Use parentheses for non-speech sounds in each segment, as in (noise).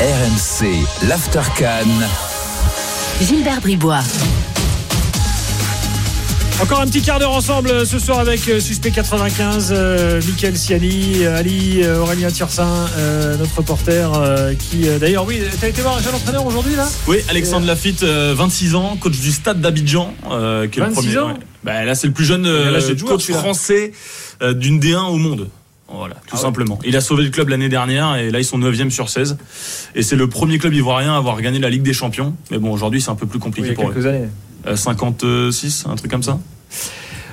RMC, l'After Gilbert Bribois. Encore un petit quart d'heure ensemble euh, ce soir avec euh, Suspect 95, euh, Mickaël Siani, euh, Ali, euh, Aurélien Tirsin, euh, notre reporter euh, qui d'ailleurs, oui, t'as été voir un jeune entraîneur aujourd'hui là? Oui, Alexandre Lafitte, euh, 26 ans, coach du Stade d'Abidjan. euh, qui est le 26 premier, ans ouais. Bah, Là, c'est le plus jeune euh, joueurs, coach français euh, d'une D1 au monde. Voilà, tout Ah ouais. simplement. Il a sauvé le club l'année dernière et là ils sont 9e sur 16. Et c'est le premier club ivoirien à avoir gagné la Ligue des Champions. Mais bon, aujourd'hui c'est un peu plus Oui, compliqué il y a pour eux. quelques années. Euh, 56, un truc comme ça.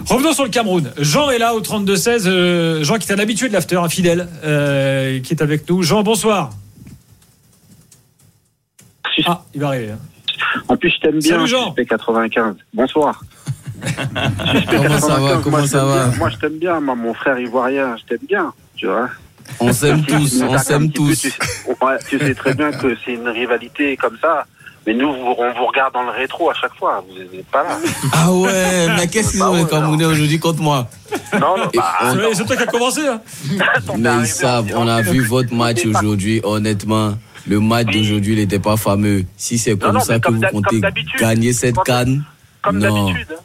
Revenons sur le Cameroun. Jean est là au 32-16. euh, Jean qui est un habitué de l'after, un fidèle, euh, qui est avec nous. Jean, bonsoir. Ah, il va arriver. hein. En plus, je t'aime bien, Salut, Jean. Suspect 95. Bonsoir. (laughs) Comment ça va? 95, Comment moi, je ça t'aime va bien. Moi, je t'aime bien. Moi, mon frère ivoirien, je t'aime bien. Tu vois On s'aime tous, on s'aime peu, tous. Tu sais, ouais, tu sais très bien que c'est une rivalité comme ça. Mais nous, on vous regarde dans le rétro à chaque fois. Vous n'êtes pas là. Ah ouais, mais qu'est-ce qu'ils ont les Camerounais aujourd'hui contre moi? Non, non, bah, on- C'est toi qui as commencé. Hein. (laughs) Mais ils savent, en- on a vu votre match aujourd'hui, honnêtement. Le match Oui. d'aujourd'hui, il n'était pas fameux. Si c'est comme non, ça que comme vous comptez gagner cette canne, Comme non. d'habitude.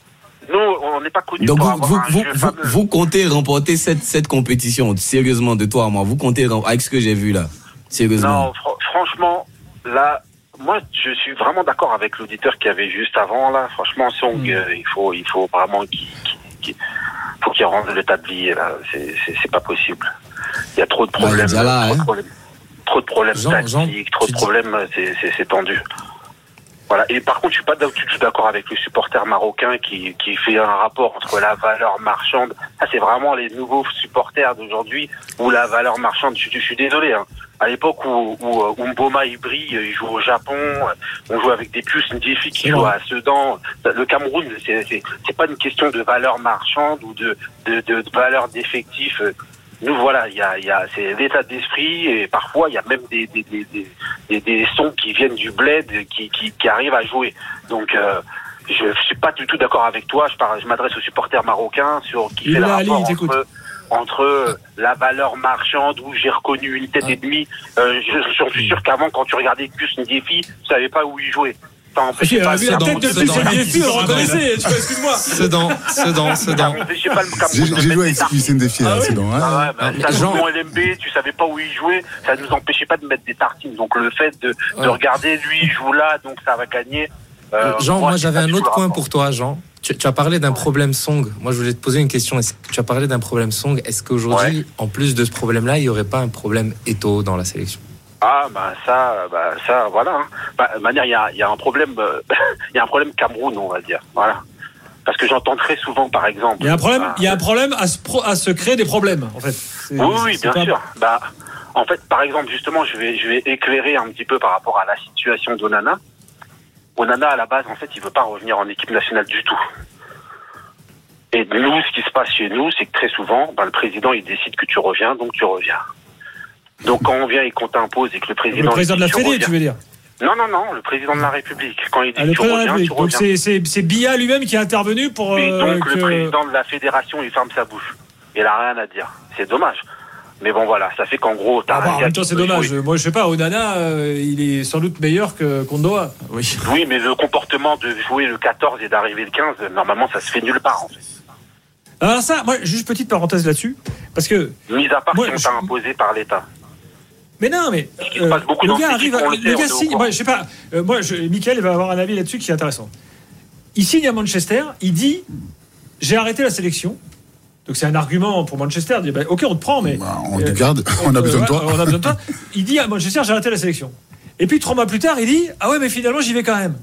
Hein. On n'est pas connus Donc pour vous, avoir vous, un vous, jeu vous, fameux. vous comptez remporter cette, cette compétition, sérieusement, de toi à moi. Vous comptez, avec ce que j'ai vu là, sérieusement. Non, fr- franchement, là, moi, je suis vraiment d'accord avec l'auditeur qui avait juste avant, là. Franchement, Song, Mm. euh, il faut, il faut vraiment qu'il, qu'il- qu'il- faut qu'il rende le tablier, là. C'est, pas possible. Il y a trop de Bah, est problèmes. là, trop, de hein. problèmes trop de problèmes Jean, tactiques, Jean, trop de problèmes, c'est, c'est tendu. Voilà. Et par contre, je suis pas du tout d'accord avec le supporter marocain qui, qui fait un rapport entre la valeur marchande. Ça, c'est vraiment les nouveaux supporters d'aujourd'hui ou la valeur marchande. Je, je suis désolé. Hein. À l'époque où, où, euh, où Mboma il brille, il joue au Japon, euh, on joue avec des puces, une défi qui joue à Sedan. Le Cameroun, c'est, pas une question de valeur marchande ou de, de, de, de valeur d'effectif. Nous, voilà, il y a, il y a, c'est l'état d'esprit et parfois il y a même des, des, des, des, sons qui viennent du bled qui, qui, qui arrivent à jouer. Donc, euh, je, suis pas du tout d'accord avec toi. Je, parle, je m'adresse aux supporters marocains sur qui Il fait le rapport entre, entre la valeur marchande où j'ai reconnu une tête et demie. Euh, je, je suis sûr qu'avant, quand tu regardais plus une défi, tu savais pas où il jouait. Ça empêchait Euh, pas vu le la dans- tête de c'est plus, dans- c'est le défi, on le reconnaissait. Excuse-moi. Sedan, Sedan, Sedan. pas J'ai j'ai joué avec bah, mais ça Jean- joue en LMB, tu savais pas où il jouait, ça nous empêchait pas de mettre des tartines. Donc le fait de, regarder lui il joue là, donc ça va gagner. euh, Jean, moi j'avais pas un autre point pour toi, Jean. Tu, tu as parlé d'un problème song. Moi, je voulais te poser une question. Que tu as parlé d'un problème song? Est-ce qu'aujourd'hui, en plus de ce problème-là, il n'y aurait pas un problème Eto dans la sélection? Ah bah ça, bah ça, voilà. hein. Bah, de manière, il y a, il y a un problème, euh, (laughs) il y a un problème Cameroun, on va dire. Voilà. Parce que j'entends très souvent, par exemple. Il y a un problème, bah, il y a un problème à se, pro- à se créer des problèmes, en fait. Oui, oui, bien pas- sûr. Bah, en fait, par exemple, justement, je vais, je vais éclairer un petit peu par rapport à la situation d'Onana. Onana, à la base, en fait, il veut pas revenir en équipe nationale du tout. Et nous, ce qui se passe chez nous, c'est que très souvent, ben, le président, il décide que tu reviens, donc tu reviens. Donc quand on vient et qu'on t'impose et que le président... Le président de la Fédé, tu veux dire Non, non, non, le président de la République. Quand il dit Ah, Le tu reviens, tu. Donc reviens. c'est- c'est c'est Biya lui-même qui est intervenu pour Et euh, donc que- le président de la fédération, il ferme sa bouche. Il a rien à dire. C'est dommage. Mais bon, voilà, ça fait qu'en gros, t'as Ah bah, un en même temps, c'est dommage. jouer. Moi, je sais pas, Onana, euh, il est sans doute meilleur que Kondoa. Oui. Oui, mais le comportement de jouer le 14 et d'arriver le 15, normalement, ça se fait nulle part, en fait. Alors ça, moi, juste petite parenthèse là-dessus, parce que, Mis à part Moi, si on je- t'a imposé par l'État. Mais non, mais passe beaucoup le gars arrive, on le gars signe. Moi, je sais pas. euh, moi, je, Michael va avoir un avis là-dessus qui est intéressant. Il signe à Manchester, il dit, j'ai arrêté la sélection. Donc c'est un argument pour Manchester. Il dit, bah, ok, on te prend, mais Bah, on Euh, te garde, on a Euh, besoin de toi. On a besoin de toi. (laughs) Il dit à Manchester, j'ai arrêté la sélection. Et puis trois mois plus tard, il dit, ah ouais, mais finalement, j'y vais quand même.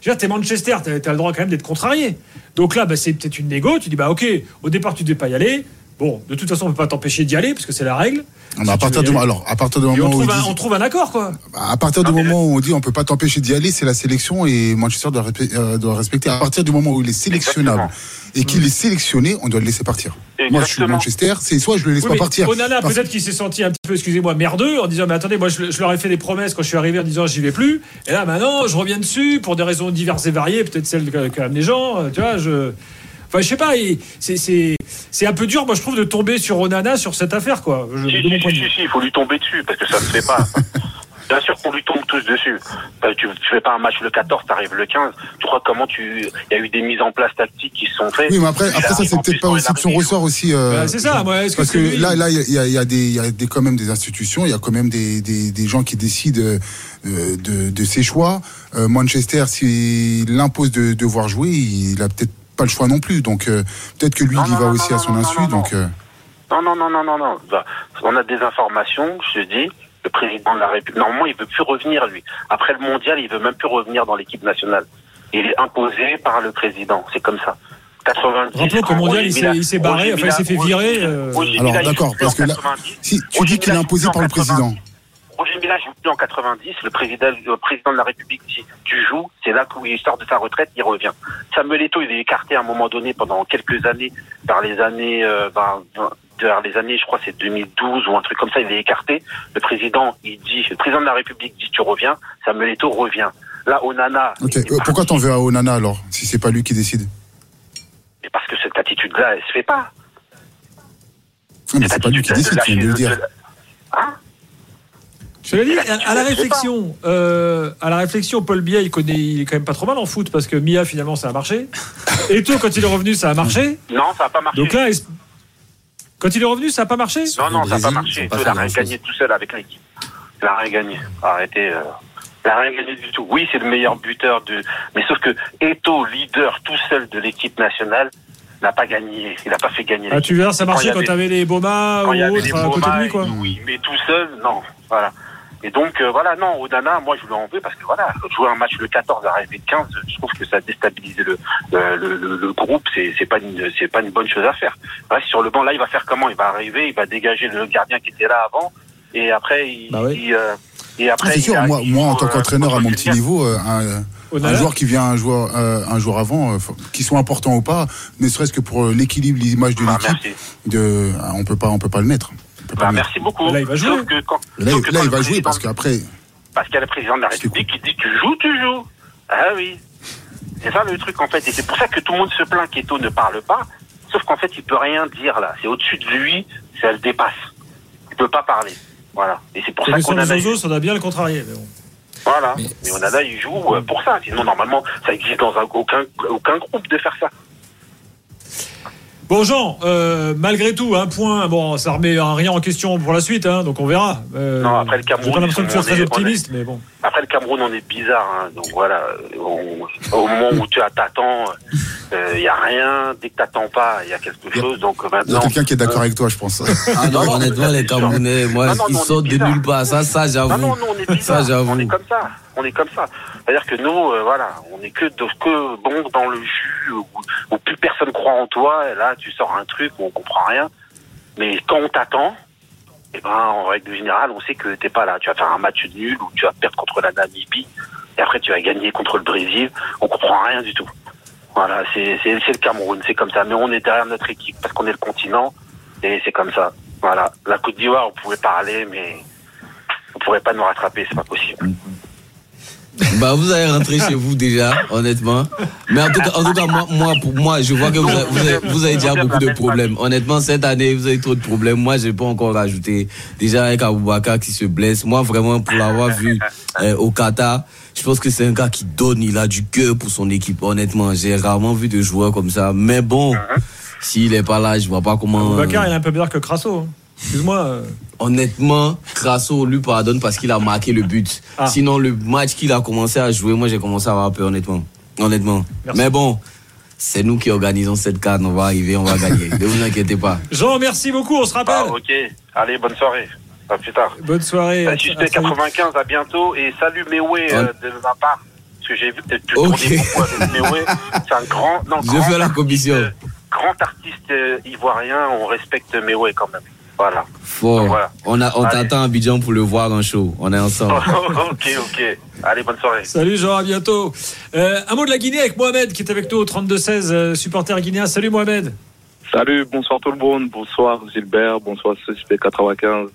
Je veux dire, t'es Manchester, t'as as le droit quand même d'être contrarié. Donc là, bah, c'est peut-être une négo. Tu dis, bah ok, au départ, tu devais pas y aller. Bon, de toute façon, on peut pas t'empêcher d'y aller parce que c'est la règle. Mais à partir du aller. alors à partir du Et on moment où trouve, un, on trouve un accord, quoi. à partir du Ah, moment où on dit on peut pas t'empêcher d'y aller, c'est la sélection et Manchester doit, respecter- euh, doit respecter. À partir du moment où il est sélectionnable et qu'il est sélectionné, on doit le laisser partir. Moi, je suis. Manchester, c'est soit je le laisse Oui, pas mais partir. Onana, Parce- peut-être qu'il s'est senti un petit peu, excusez-moi, merdeux en disant, mais attendez, moi, je, je leur ai fait des promesses quand je suis arrivé en disant, j'y vais plus. Et là, maintenant, je reviens dessus pour des raisons diverses et variées, peut-être celles qu'amènent les gens. euh, Tu vois, je. Enfin, je sais pas, c'est- c'est c'est un peu dur, moi, je trouve, de tomber sur Onana sur cette affaire, quoi. Je- Si, si, si, vue. si, si, il faut lui tomber dessus parce que ça ne se fait pas. (laughs) Bien sûr qu'on lui tombe tous dessus. Euh, tu, tu fais pas un match le 14, t'arrives le 15. Tu crois comment tu. Il y a eu des mises en place tactiques qui se sont faites. Oui, mais après, ça, c'est peut-être pas aussi de son ressort aussi. euh, Bah, c'est ça, moi, est-ce que Parce que là, là, il y a, y a des, il y a des, quand même des institutions, il y a quand même des, des, des gens qui décident euh, de, de ses choix. Euh, Manchester, s'il impose de devoir jouer, il a peut-être pas le choix non plus. Donc euh, peut-être que lui, Non, il y non, va non, aussi non, à son non, insu. non, non, donc euh, Non, non, non, non, non, non. Bah, On a des informations, je te dis. Le président de la République, normalement, il veut plus revenir, lui. Après le mondial, il veut même plus revenir dans l'équipe nationale. Il est imposé par le président. C'est comme ça. 90. Rappelons qu'au mondial, il s'est- barré, enfin, il s'est fait virer, euh. Alors, d'accord, parce que là- 90. si tu dis qu'il est imposé par le président. 90. Roger Mila joue plus en 90. Le président, le président de la République dit tu joues, c'est là où il sort de sa retraite, il revient. Samuel Eto'o, il est écarté à un moment donné pendant quelques années, vers les années, euh, ben, vers les années, je crois, c'est 2012 ou un truc comme ça, il est écarté. Le président, il dit, le président de la République dit tu reviens. Samuel Eto'o revient. Là, Onana. ok. il est Euh, pourquoi t'en veux à Onana alors, si c'est pas lui qui décide? Mais Parce que cette attitude-là, elle se fait pas. Ah, Mais c'est pas lui qui décide, tu viens de le dire. Hein? Je l'ai dit, à, tu à la réflexion, euh, à la réflexion, Paul Biya, il connaît, il est quand même pas trop mal en foot parce que Mia finalement ça a marché. Et toi, quand il est revenu, ça a marché. Non, ça n'a pas marché. Donc là, quand il est revenu, ça a pas marché. Non, non, ça n'a pas marché. Il a rien gagné tout seul avec l'équipe. Il a rien gagné. Arrêtez. euh, Il a rien gagné du tout. Oui, c'est le meilleur buteur de. Mais sauf que Eto, leader tout seul de l'équipe nationale, n'a pas gagné. Il n'a pas fait gagner Ah, tu verras, ça marchait quand avait- t'avais les Boma Quand ou autres à côté de lui, quoi. oui, mais tout seul, non. Voilà. Et donc, euh, voilà, non, Odana, moi, je lui en veux parce que, voilà, jouer un match le 14, arriver le 15, je trouve que ça a déstabilisé le, le, le, le- le groupe. C'est c'est pas, une- c'est pas une bonne chose à faire. Ouais, sur le banc, là, il va faire comment? Il va arriver, il va dégager le gardien qui était là avant. Et après, il. Bah oui. il, euh, et Ah, après, c'est il sûr, a- moi, moi en joue, tant euh, qu'entraîneur à mon petit niveau, euh, un, euh, un Onana. joueur qui vient un joueur, euh, un jour avant, euh, qu'il soit important ou pas, ne serait-ce que pour euh, l'équilibre, l'image de Bah, l'équipe, de, ah, on peut pas, on peut pas le mettre. Peut pas mettre. merci beaucoup. Là, il va jouer. Sauf que quand- Là, sauf que là, quand il va jouer parce qu'après, Parce qu'il y a le président de la République qui dit tu joues, tu joues. Ah oui. C'est ça le truc en fait. Et c'est pour ça que tout le monde se plaint qu'Eto ne parle pas. Sauf qu'en fait, il peut rien dire là. C'est au-dessus de lui, ça le dépasse. Il peut pas parler. Voilà. Et c'est pour ça qu'on a. Zozo, ça doit bien le contrarier. mais bon. Voilà. Mais- Mais Onana, il joue euh, pour ça. Sinon, normalement, ça existe dans un- aucun, aucun groupe de faire ça. Bon Jean, euh, malgré tout, un point, bon, ça remet rien en question pour la suite, hein, donc on verra. Euh, Non, après le Cameroun, pas l'impression on est- très on est- optimiste, mais bon. Après, le Cameroun, on est bizarre. hein. Donc voilà, on- au moment où tu t'attends, il n'y a rien. Dès que t'attends pas, il y a quelque chose. Donc il y a maintenant. quelqu'un qui est d'accord avec toi, je pense. Ah non, Non, non, honnêtement, les. Camerounais, moi, Non, non, ils non, sortent de nulle part. Ça, ça, Non, j'avoue. non, nous on est bizarre. Ça, j'avoue. on est comme ça. On est comme ça. C'est-à-dire que nous, euh, voilà, on est que, que bon dans le jus, où, plus personne croit en toi. Et là, tu sors un truc où on comprend rien. Mais quand on t'attend, eh ben, en règle générale, on sait que t'es pas là. Tu vas faire un match nul ou tu vas perdre contre la Namibie. Et après, tu vas gagner contre le Brésil. On comprend rien du tout. Voilà, c'est le Cameroun, c'est comme ça. Mais on est derrière notre équipe parce qu'on est le continent et c'est comme ça. Voilà, la Côte d'Ivoire, on pouvait parler, mais on pourrait pas nous rattraper, c'est pas possible. Bah, vous allez rentrer chez vous déjà, honnêtement. Mais en tout cas, en tout cas moi, moi, pour moi, je vois que vous avez, vous avez, vous avez déjà beaucoup de problèmes. Honnêtement, cette année, vous avez trop de problèmes. Moi, j'ai pas encore rajouté. Déjà avec Aboubaka qui se blesse. Moi, vraiment, pour l'avoir vu euh, au Qatar, je pense que c'est un gars qui donne. Il a du cœur pour son équipe. Honnêtement, j'ai rarement vu de joueurs comme ça. Mais bon, s'il est pas là, je vois pas comment. Bakar, il est un peu meilleur que Crasso. hein. Excuse-moi. euh, Honnêtement, Crasso lui pardonne parce qu'il a marqué le but. Ah. Sinon, le match qu'il a commencé à jouer, moi j'ai commencé à avoir peur, honnêtement. Honnêtement. Merci. Mais bon, c'est nous qui organisons cette carte. On va arriver, on va gagner. ne vous inquiétez pas. (laughs) Jean, merci beaucoup, on se Ah, rappelle. ok. Allez, bonne soirée. À plus tard. Bonne soirée. à- Euh, à Suspect très vite. 95, à bientôt. Et salut Mewé euh, de ma part. Parce que j'ai vu que tu Ok. tournais beaucoup avec Mewé. C'est un grand, non, Je grand fais la artiste, commission. euh, grand artiste euh, ivoirien. On respecte Mewé quand même. Voilà. Fort. Voilà. On, a, on t'attend à Abidjan pour le voir en show. On est ensemble. (laughs) ok, ok. Allez, bonne soirée. Salut Jean, à bientôt. Euh, un mot de la Guinée avec Mohamed qui est avec nous au 32-16, euh, supporter guinéen. Salut Mohamed. Salut, bonsoir tout le monde, bonsoir Gilbert, bonsoir Suspect 95.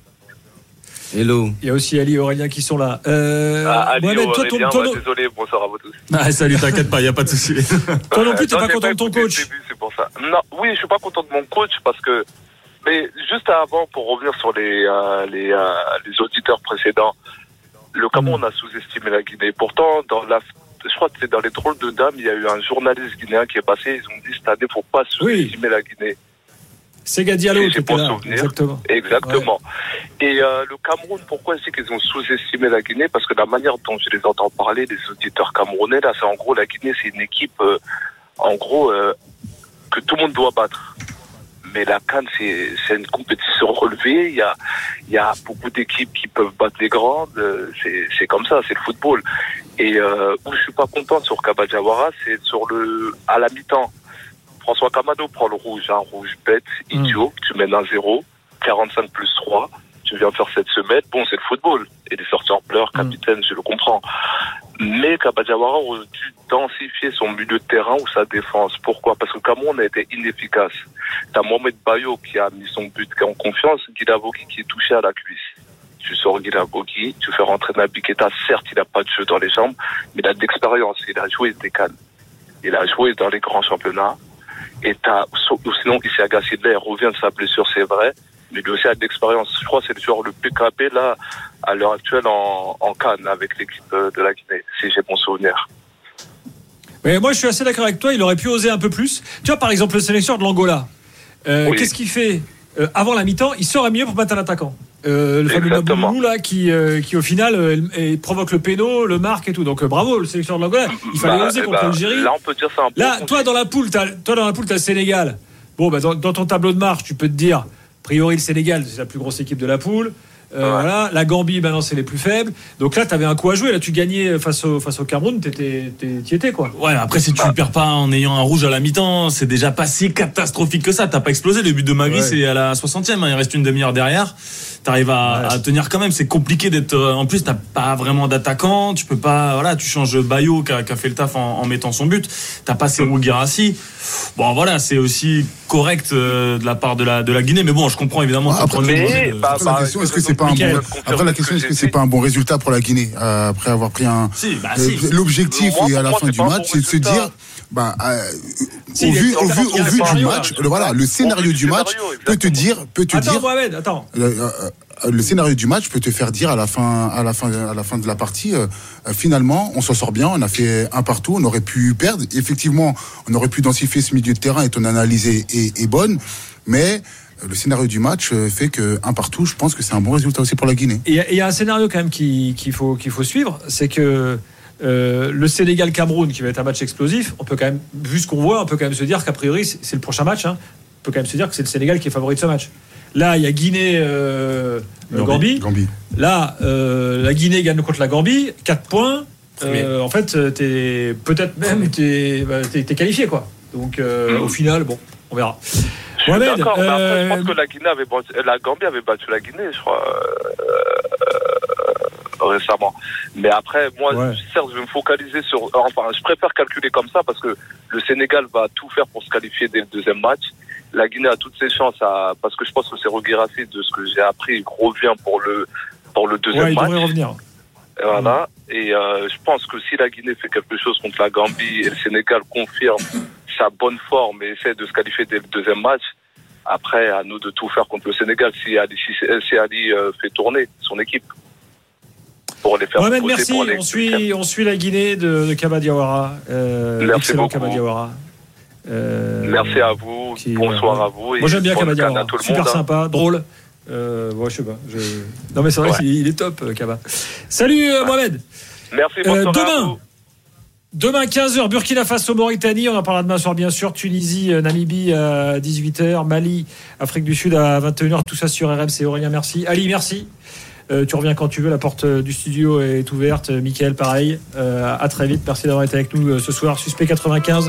Hello. Il y a aussi Ali et Aurélien qui sont là. Euh, Ah, Ali, Mohamed, on toi, est ton, ton- ouais, désolé, bonsoir à vous tous. Ah, salut, t'inquiète pas, y a pas de souci. (laughs) toi non plus, t'es pas content de ton le coach. début, c'est pour ça. Non, oui, je suis pas content de mon coach parce que, mais juste avant, pour revenir sur les, euh, les, euh, les auditeurs précédents, Le Cameroun a sous-estimé la Guinée. Pourtant, dans la, je crois que c'est dans les drôles de dames, il y a eu un journaliste guinéen qui est passé. Ils ont dit cette année, faut pas sous-estimer la Guinée. C'est Si qui était là. souvenir. Exactement. Exactement. Et euh, le Cameroun, pourquoi c'est qu'ils ont sous-estimé la Guinée? Parce que la manière dont je les entends parler, les auditeurs camerounais, là, c'est en gros la Guinée, c'est une équipe, en gros, que tout le monde doit battre. Mais la Cannes, c'est une compétition relevée. Il y a, il y a beaucoup d'équipes qui peuvent battre les grandes. euh, C'est comme ça, c'est le football. Et euh, où je suis pas content sur Kabadjawara, c'est sur le à la mi-temps. François Camado prend le rouge, un rouge bête, idiot. Tu mènes un 0, 45 plus 3. Tu viens faire cette semaine. Bon, c'est le football. Et les sorties en pleurs, capitaine, je le comprends. Mais Kabadjawara aurait dû densifier son milieu de terrain ou sa défense. Pourquoi? Parce que Cameroun a été inefficace. T'as Mohamed Bayo qui a mis son but, qui est en confiance, Guidavogi qui est touché à la cuisse. Tu sors Guidavogi, tu fais rentrer Nabi Keita. Certes, il n'a pas de jeu dans les jambes, mais il a de l'expérience. Il a joué des cannes. Il a joué dans les grands championnats. Et t'as, sinon, il s'est agacé de là, il revient de sa blessure, c'est vrai. Mais lui aussi a de l'expérience. Je crois que c'est le joueur le plus capé, là, à l'heure actuelle, en, en Cannes, avec l'équipe euh, de la Guinée, si j'ai bon souvenir. Mais moi, je suis assez d'accord avec toi. Il aurait pu oser un peu plus. Tu vois, par exemple, le sélectionneur de l'Angola. Euh, Oui. Qu'est-ce qu'il fait Euh, avant la mi-temps? Il sort à milieu pour battre un attaquant. Euh, le fameux. Naboulou, là, qui, qui au final provoque le péno, le marque et tout. Donc bravo, le sélectionneur de l'Angola. Il fallait Bah, oser contre bah, l'Algérie. Là, on peut dire c'est un bon Là, toi dans la poule, t'as, toi dans la poule, t'as le Sénégal. Bon, bah, dans, dans ton tableau de marche, tu peux te dire, priori le Sénégal, c'est la plus grosse équipe de la poule. Euh, Voilà, la Gambie, maintenant c'est les plus faibles. Donc là, t'avais un coup à jouer. Là, tu gagnais face au face au Cameroun, t'étais, t'es- t'y étais quoi. Ouais, après, si tu le perds pas en ayant un rouge à la mi-temps, c'est déjà pas si catastrophique que ça. T'as pas explosé. Le but de Magri, Ouais. c'est à la 60e. hein. Il reste une demi-heure derrière. T'arrives à, Ouais. à tenir quand même. C'est compliqué d'être. euh, En plus, t'as pas vraiment d'attaquant. Tu peux pas. Voilà, tu changes Bayo qui a, fait le taf en, en mettant son but. T'as pas Serou Guirassi. Bon, voilà, c'est aussi correct euh, de la part de la, de la Guinée. Mais bon, je comprends évidemment. Après, vue, mais, euh, bah, Après, la question, est-ce que c'est pas un bon, après, la question, est-ce que c'est pas un bon résultat pour la Guinée, euh, après avoir pris un, Si, bah, euh, si. l'objectif et à la fin du match, c'est de se dire, bah, euh, Si, au vu, au attends, vu, au vu du scénario, match, là. le, voilà, le scénario du du match scénario, peut te dire, peut te Attends, dire, Mohamed, attends. Le, euh, le scénario du match peut te faire dire à la fin, à la fin, à la fin de la partie, euh, euh, finalement, on s'en sort bien, on a fait un partout, on aurait pu perdre. Effectivement, on aurait pu densifier ce milieu de terrain et ton analyse est, bonne, mais le scénario du match fait que un partout, je pense que c'est un bon résultat aussi pour la Guinée. Et il y a un scénario quand même qui- qu'il faut, suivre, c'est que le Sénégal-Cameroun, qui va être un match explosif, on peut quand même, vu ce qu'on voit, on peut quand même se dire qu'a priori, c'est c'est le prochain match. hein. On peut quand même se dire que c'est le Sénégal qui est favori de ce match. Là, il y a Guinée-Gambie. Gambie. Là, euh, la Guinée gagne contre la Gambie, 4 points. Euh, en fait, euh, t'es peut-être même t'es, bah, t'es- t'es qualifié quoi. Donc euh, Mm. au final, bon, on verra. Je suis Mohamed, d'accord, mais après, je euh, pense que la Guinée avait battu, la Gambie avait battu la Guinée, je crois, euh, récemment. Mais après, moi, Ouais. certes, je vais me focaliser sur, enfin, je préfère calculer comme ça parce que le Sénégal va tout faire pour se qualifier dès le deuxième match. La Guinée a toutes ses chances à, parce que je pense que c'est Guirassy, de ce que j'ai appris, revient pour le, pour le deuxième ouais, il match. devrait revenir. Et Voilà. Et euh, je pense que si la Guinée fait quelque chose contre la Gambie et le Sénégal confirme sa bonne forme et essaie de se qualifier dès le deuxième match, après, à nous de tout faire contre le Sénégal si Ali, si, si Ali euh, fait tourner son équipe pour les faire Mohamed, merci. pour On suit, on suit la Guinée de, de Kaba Diawara. Euh, Merci excellent beaucoup. Kaba Diawara. Euh, Merci à vous, qui- bonsoir à vous. et Moi j'aime bien bonne Kaba canne Diawara. à tout le Super monde, hein. sympa, drôle. Euh, ouais, je sais pas. je- Non mais c'est vrai Ouais. qu'il il est top, euh, Kaba. Salut euh, Mohamed. Merci, à demain. vous. Demain 15h, Burkina Faso, Mauritanie. On en parlera demain soir bien sûr. Tunisie, Namibie à 18h. Mali, Afrique du Sud à 21h. Tout ça sur RMC. Aurélien, merci. Ali, merci. Euh, tu reviens quand tu veux. La porte euh, du studio est ouverte. Euh, Mickaël, pareil. Euh, à très vite. Merci d'avoir été avec nous ce soir. Suspect 95.